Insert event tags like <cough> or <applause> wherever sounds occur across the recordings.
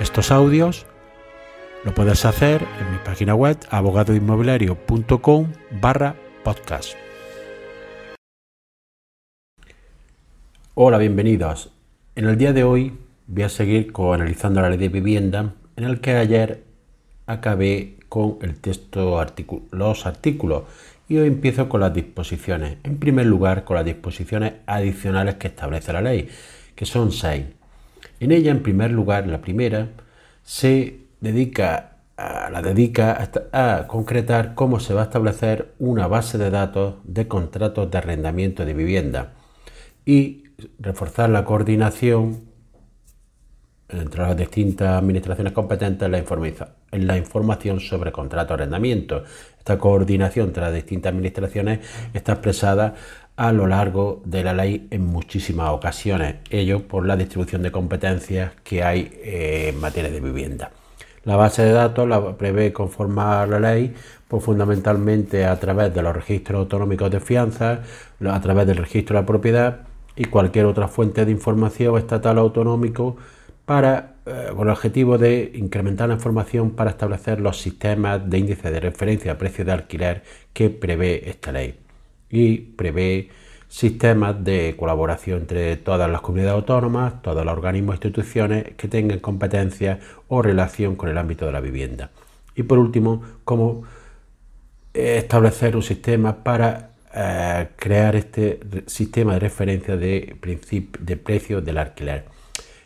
estos audios, lo puedes hacer en mi página web abogadoinmobiliario.com barra podcast. Hola, bienvenidos. En el día de hoy voy a seguir analizando la ley de vivienda, en el que ayer acabé con el texto, los artículos y hoy empiezo con las disposiciones. En primer lugar, con las disposiciones adicionales que establece la ley, que son seis. En ella, en primer lugar, la primera, se dedica a, la dedica a, concretar cómo se va a establecer una base de datos de contratos de arrendamiento de vivienda y reforzar la coordinación entre las distintas administraciones competentes en la, la información sobre contratos de arrendamiento. Esta coordinación entre las distintas administraciones está expresada a lo largo de la ley en muchísimas ocasiones, ello por la distribución de competencias que hay eh, en materia de vivienda. La base de datos la prevé conformar la ley pues fundamentalmente a través de los registros autonómicos de fianza, a través del registro de la propiedad y cualquier otra fuente de información estatal o autonómico para, eh, con el objetivo de incrementar la información para establecer los sistemas de índice de referencia a precio de alquiler que prevé esta ley. Y prevé sistemas de colaboración entre todas las comunidades autónomas, todos los organismos e instituciones que tengan competencia o relación con el ámbito de la vivienda. Y por último, cómo eh, establecer un sistema para eh, crear este sistema de referencia de, de precios del alquiler.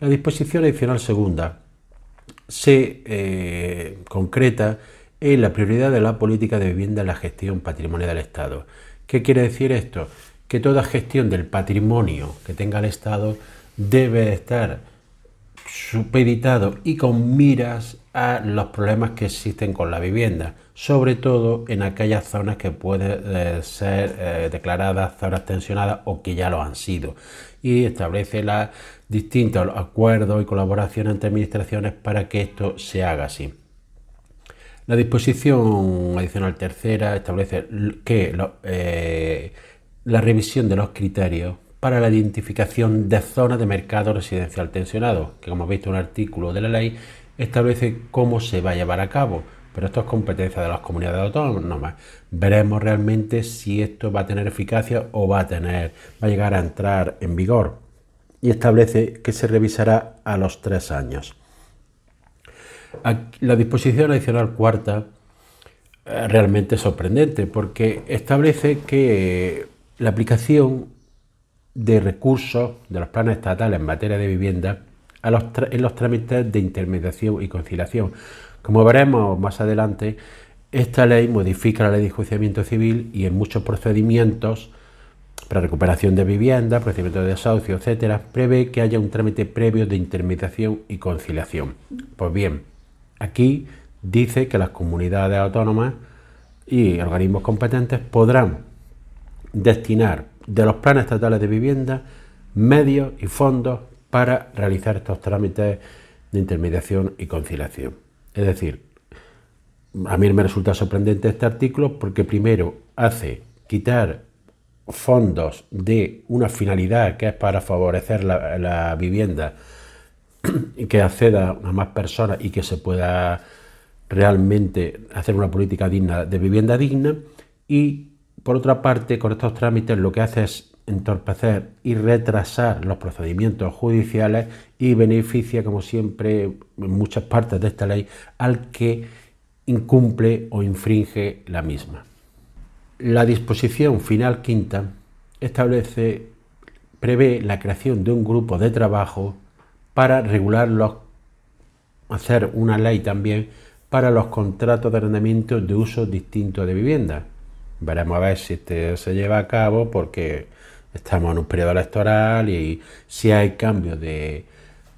La disposición adicional segunda se eh, concreta en la prioridad de la política de vivienda en la gestión patrimonial del Estado. ¿Qué quiere decir esto? Que toda gestión del patrimonio que tenga el Estado debe estar supeditado y con miras a los problemas que existen con la vivienda, sobre todo en aquellas zonas que pueden eh, ser eh, declaradas zonas tensionadas o que ya lo han sido. Y establece la distintos acuerdos y colaboración entre administraciones para que esto se haga así. La disposición adicional tercera establece que eh, la revisión de los criterios para la identificación de zonas de mercado residencial tensionado, que como visto un artículo de la ley establece cómo se va a llevar a cabo, pero esto es competencia de las comunidades autónomas. Veremos realmente si esto va a tener eficacia o va a tener, va a llegar a entrar en vigor y establece que se revisará a los tres años. La disposición adicional cuarta es realmente sorprendente porque establece que la aplicación de recursos de los planes estatales en materia de vivienda en los trámites de intermediación y conciliación. Como veremos más adelante, esta ley modifica la ley de enjuiciamiento civil y en muchos procedimientos para recuperación de vivienda, procedimiento de desahucio, etcétera, prevé que haya un trámite previo de intermediación y conciliación. Pues bien, aquí dice que las comunidades autónomas y organismos competentes podrán destinar de los planes estatales de vivienda medios y fondos para realizar estos trámites de intermediación y conciliación. Es decir, a mí me resulta sorprendente este artículo porque primero hace quitar fondos de una finalidad que es para favorecer la, vivienda y <clears throat> que acceda a más personas y que se pueda realmente hacer una política digna de vivienda digna y por otra parte con estos trámites lo que hace es entorpecer y retrasar los procedimientos judiciales y beneficia como siempre en muchas partes de esta ley al que incumple o infringe la misma. La disposición final quinta establece, prevé la creación de un grupo de trabajo para regular los, hacer una ley también para los contratos de arrendamiento de uso distinto de vivienda. Veremos a ver si este se lleva a cabo porque estamos en un periodo electoral y si hay cambios de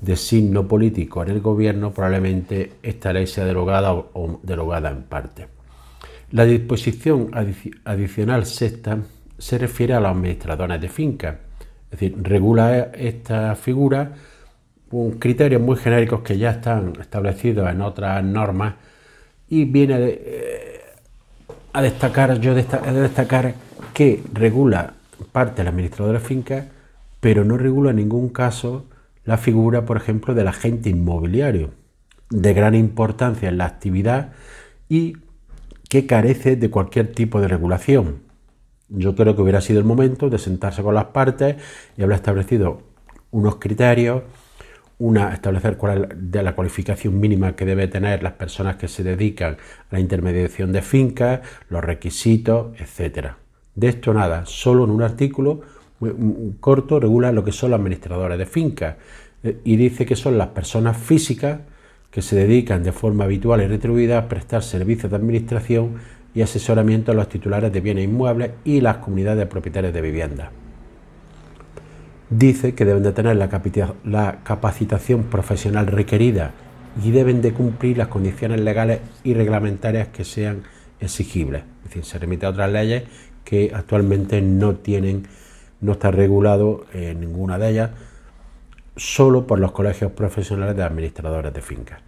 de signo político en el gobierno, probablemente esta ley sea derogada o, derogada en parte. La disposición adicional sexta se refiere a los administradores de fincas, es decir, regula esta figura con criterios muy genéricos que ya están establecidos en otras normas y viene eh, a destacar, yo a destacar que regula parte del administrador de fincas, pero no regula en ningún caso la figura, por ejemplo, del agente inmobiliario, de gran importancia en la actividad y que carece de cualquier tipo de regulación. Yo creo que hubiera sido el momento de sentarse con las partes y haber establecido unos criterios, una, establecer cuál es de la cualificación mínima que debe tener las personas que se dedican a la intermediación de fincas, los requisitos, etcétera. De esto nada, solo en un artículo corto regula lo que son los administradores de fincas eh, y dice que son las personas físicas que se dedican de forma habitual y retribuida a prestar servicios de administración y asesoramiento a los titulares de bienes inmuebles y las comunidades de propietarios de viviendas. Dice que deben de tener la, la capacitación profesional requerida y deben de cumplir las condiciones legales y reglamentarias que sean exigibles. Es decir, se remite a otras leyes que actualmente no tienen, no está regulado en ninguna de ellas, solo por los colegios profesionales de administradores de fincas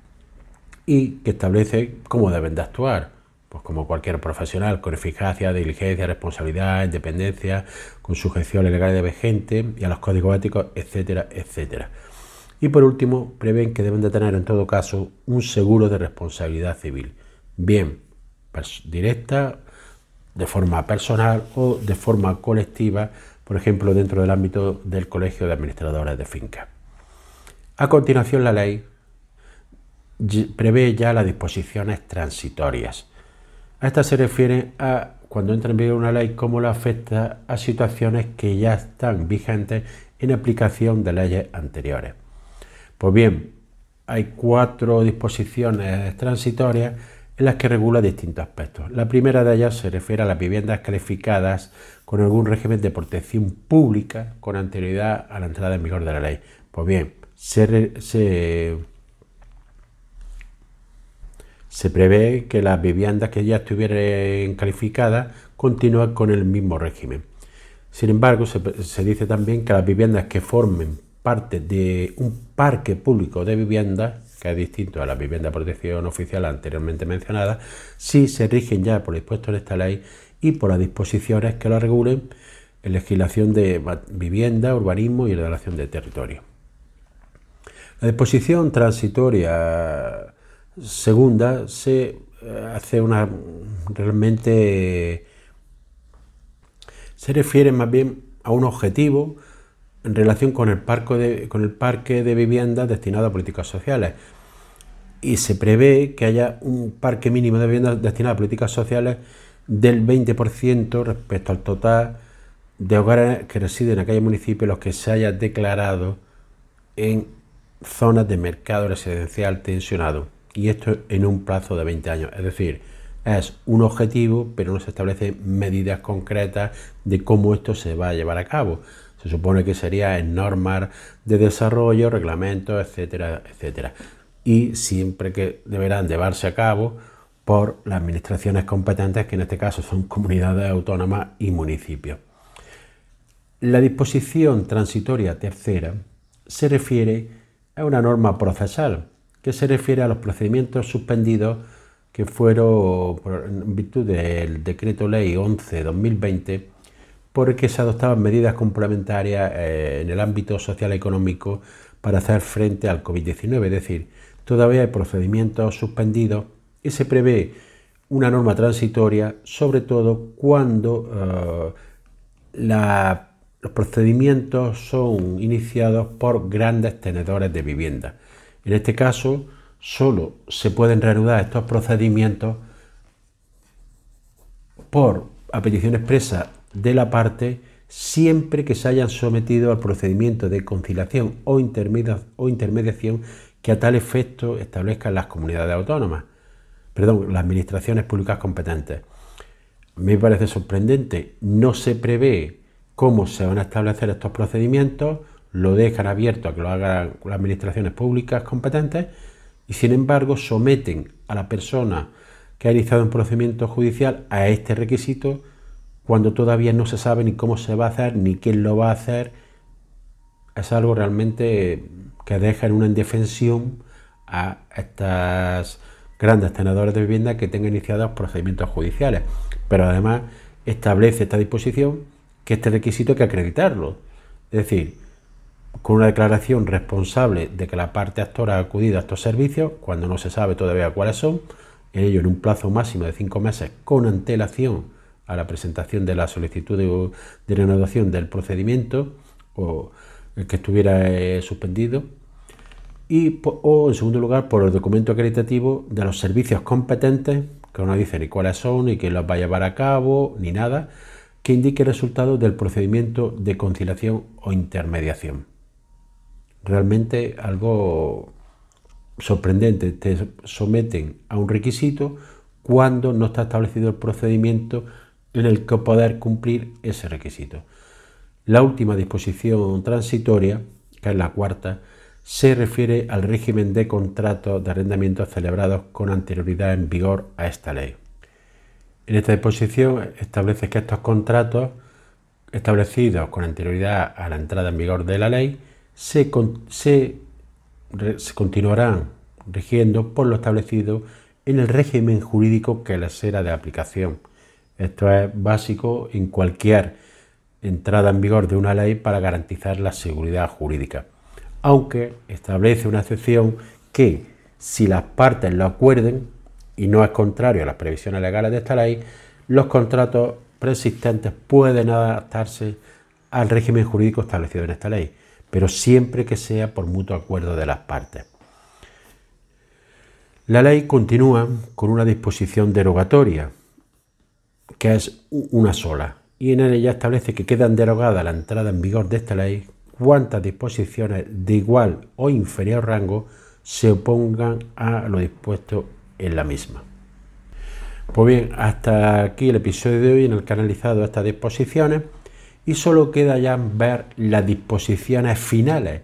y que establece cómo deben de actuar, pues como cualquier profesional, con eficacia, diligencia, responsabilidad, independencia, con sujeción legal de vigente y a los códigos éticos, etcétera, etcétera. Y por último, prevén que deben de tener en todo caso un seguro de responsabilidad civil, bien directa, de forma personal o de forma colectiva, por ejemplo, dentro del ámbito del Colegio de Administradores de Fincas. A continuación, la ley prevé ya las disposiciones transitorias. A esta se refiere a cuando entra en vigor una ley, cómo la afecta a situaciones que ya están vigentes en aplicación de leyes anteriores. Pues bien, hay cuatro disposiciones transitorias en las que regula distintos aspectos. La primera de ellas se refiere a las viviendas calificadas con algún régimen de protección pública con anterioridad a la entrada en vigor de la ley. Pues bien, se, prevé que las viviendas que ya estuvieran calificadas continúen con el mismo régimen. Sin embargo, se, dice también que las viviendas que formen parte de un parque público de viviendas, que es distinto a la vivienda de protección oficial anteriormente mencionada, sí se rigen ya por dispuestos de esta ley y por las disposiciones que lo regulen en legislación de vivienda, urbanismo y relación de territorio. La disposición transitoria segunda se eh, hace una realmente se refiere más bien a un objetivo en relación con el, parque de, con el parque de viviendas destinado a políticas sociales. Y se prevé que haya un parque mínimo de viviendas destinado a políticas sociales del 20% respecto al total de hogares que residen en aquellos municipios los que se haya declarado en zonas de mercado residencial tensionado y esto en un plazo de 20 años. Es decir, es un objetivo, pero no se establecen medidas concretas de cómo esto se va a llevar a cabo. Se supone que sería en normas de desarrollo, reglamentos, etcétera, etcétera. Y siempre que deberán llevarse a cabo por las administraciones competentes, que en este caso son comunidades autónomas y municipios. La disposición transitoria tercera se refiere es una norma procesal que se refiere a los procedimientos suspendidos que fueron en virtud del decreto ley 11-2020 porque se adoptaban medidas complementarias eh, en el ámbito social económico para hacer frente al COVID-19, es decir, todavía hay procedimientos suspendidos y se prevé una norma transitoria, sobre todo cuando eh, la los procedimientos son iniciados por grandes tenedores de vivienda. En este caso, solo se pueden reanudar estos procedimientos por a petición expresa de la parte siempre que se hayan sometido al procedimiento de conciliación o, o intermediación que a tal efecto establezcan las comunidades autónomas, perdón, las administraciones públicas competentes. Me parece sorprendente, no se prevé cómo se van a establecer estos procedimientos, lo dejan abierto a que lo hagan las administraciones públicas competentes y sin embargo someten a la persona que ha iniciado un procedimiento judicial a este requisito cuando todavía no se sabe ni cómo se va a hacer ni quién lo va a hacer. Es algo realmente que deja en una indefensión a estas grandes tenedores de vivienda que tengan iniciados procedimientos judiciales. Pero además establece esta disposición que este requisito hay que acreditarlo. Es decir, con una declaración responsable de que la parte actora ha acudido a estos servicios, cuando no se sabe todavía cuáles son, ello en un plazo máximo de cinco meses con antelación a la presentación de la solicitud de, renovación del procedimiento o el que estuviera eh, suspendido, y, o en segundo lugar por el documento acreditativo de los servicios competentes, que no dice ni cuáles son, ni quién los va a llevar a cabo, ni nada, que indique el resultado del procedimiento de conciliación o intermediación. Realmente algo sorprendente, te someten a un requisito cuando no está establecido el procedimiento en el que poder cumplir ese requisito. La última disposición transitoria, que es la cuarta, se refiere al régimen de contratos de arrendamiento celebrados con anterioridad en vigor a esta ley. En esta disposición establece que estos contratos establecidos con anterioridad a la entrada en vigor de la ley se, continuarán rigiendo por lo establecido en el régimen jurídico que les será de aplicación. Esto es básico en cualquier entrada en vigor de una ley para garantizar la seguridad jurídica aunque establece una excepción que si las partes lo acuerden y no es contrario a las previsiones legales de esta ley, los contratos preexistentes pueden adaptarse al régimen jurídico establecido en esta ley, pero siempre que sea por mutuo acuerdo de las partes. La ley continúa con una disposición derogatoria, que es una sola, y en ella establece que quedan derogadas la entrada en vigor de esta ley cuántas disposiciones de igual o inferior rango se opongan a lo dispuesto en la misma. Pues bien, hasta aquí el episodio de hoy en el que he estas disposiciones y solo queda ya ver las disposiciones finales,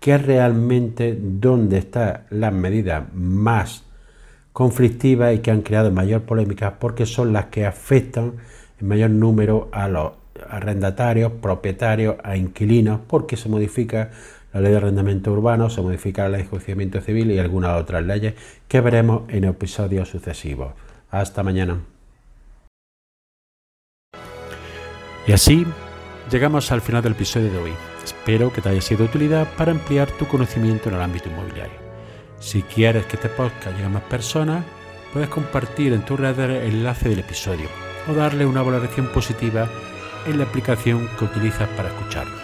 que es realmente donde están las medidas más conflictivas y que han creado mayor polémica porque son las que afectan en mayor número a los arrendatarios, propietarios, a inquilinos, porque se modifica la ley de arrendamiento urbano, se modifica la ley de enjuiciamiento civil y algunas otras leyes que veremos en episodios sucesivos. Hasta mañana. Y así llegamos al final del episodio de hoy. Espero que te haya sido de utilidad para ampliar tu conocimiento en el ámbito inmobiliario. Si quieres que este podcast llegue a más personas, puedes compartir en tu red el enlace del episodio o darle una valoración positiva en la aplicación que utilizas para escucharlo.